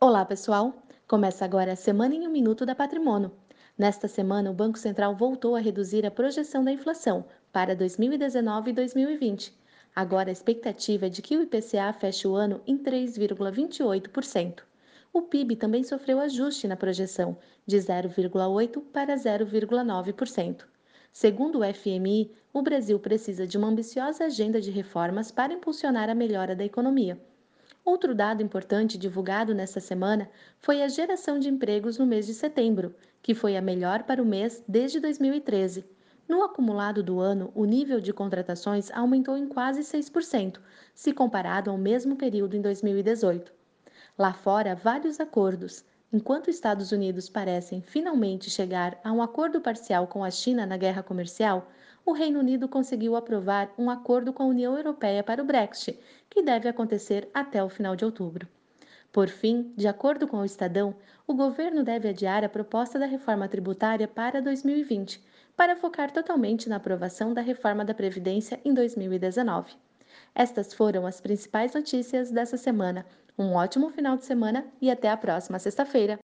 Olá, pessoal! Começa agora a Semana em um Minuto da Patrimônio. Nesta semana, o Banco Central voltou a reduzir a projeção da inflação para 2019 e 2020. Agora, a expectativa é de que o IPCA feche o ano em 3,28%. O PIB também sofreu ajuste na projeção, de 0,8% para 0,9%. Segundo o FMI, o Brasil precisa de uma ambiciosa agenda de reformas para impulsionar a melhora da economia. Outro dado importante divulgado nesta semana foi a geração de empregos no mês de setembro, que foi a melhor para o mês desde 2013. No acumulado do ano, o nível de contratações aumentou em quase 6%, se comparado ao mesmo período em 2018. Lá fora, vários acordos. Enquanto Estados Unidos parecem finalmente chegar a um acordo parcial com a China na guerra comercial, o Reino Unido conseguiu aprovar um acordo com a União Europeia para o Brexit, que deve acontecer até o final de outubro. Por fim, de acordo com o Estadão, o governo deve adiar a proposta da reforma tributária para 2020, para focar totalmente na aprovação da reforma da Previdência em 2019. Estas foram as principais notícias dessa semana. Um ótimo final de semana e até a próxima sexta-feira!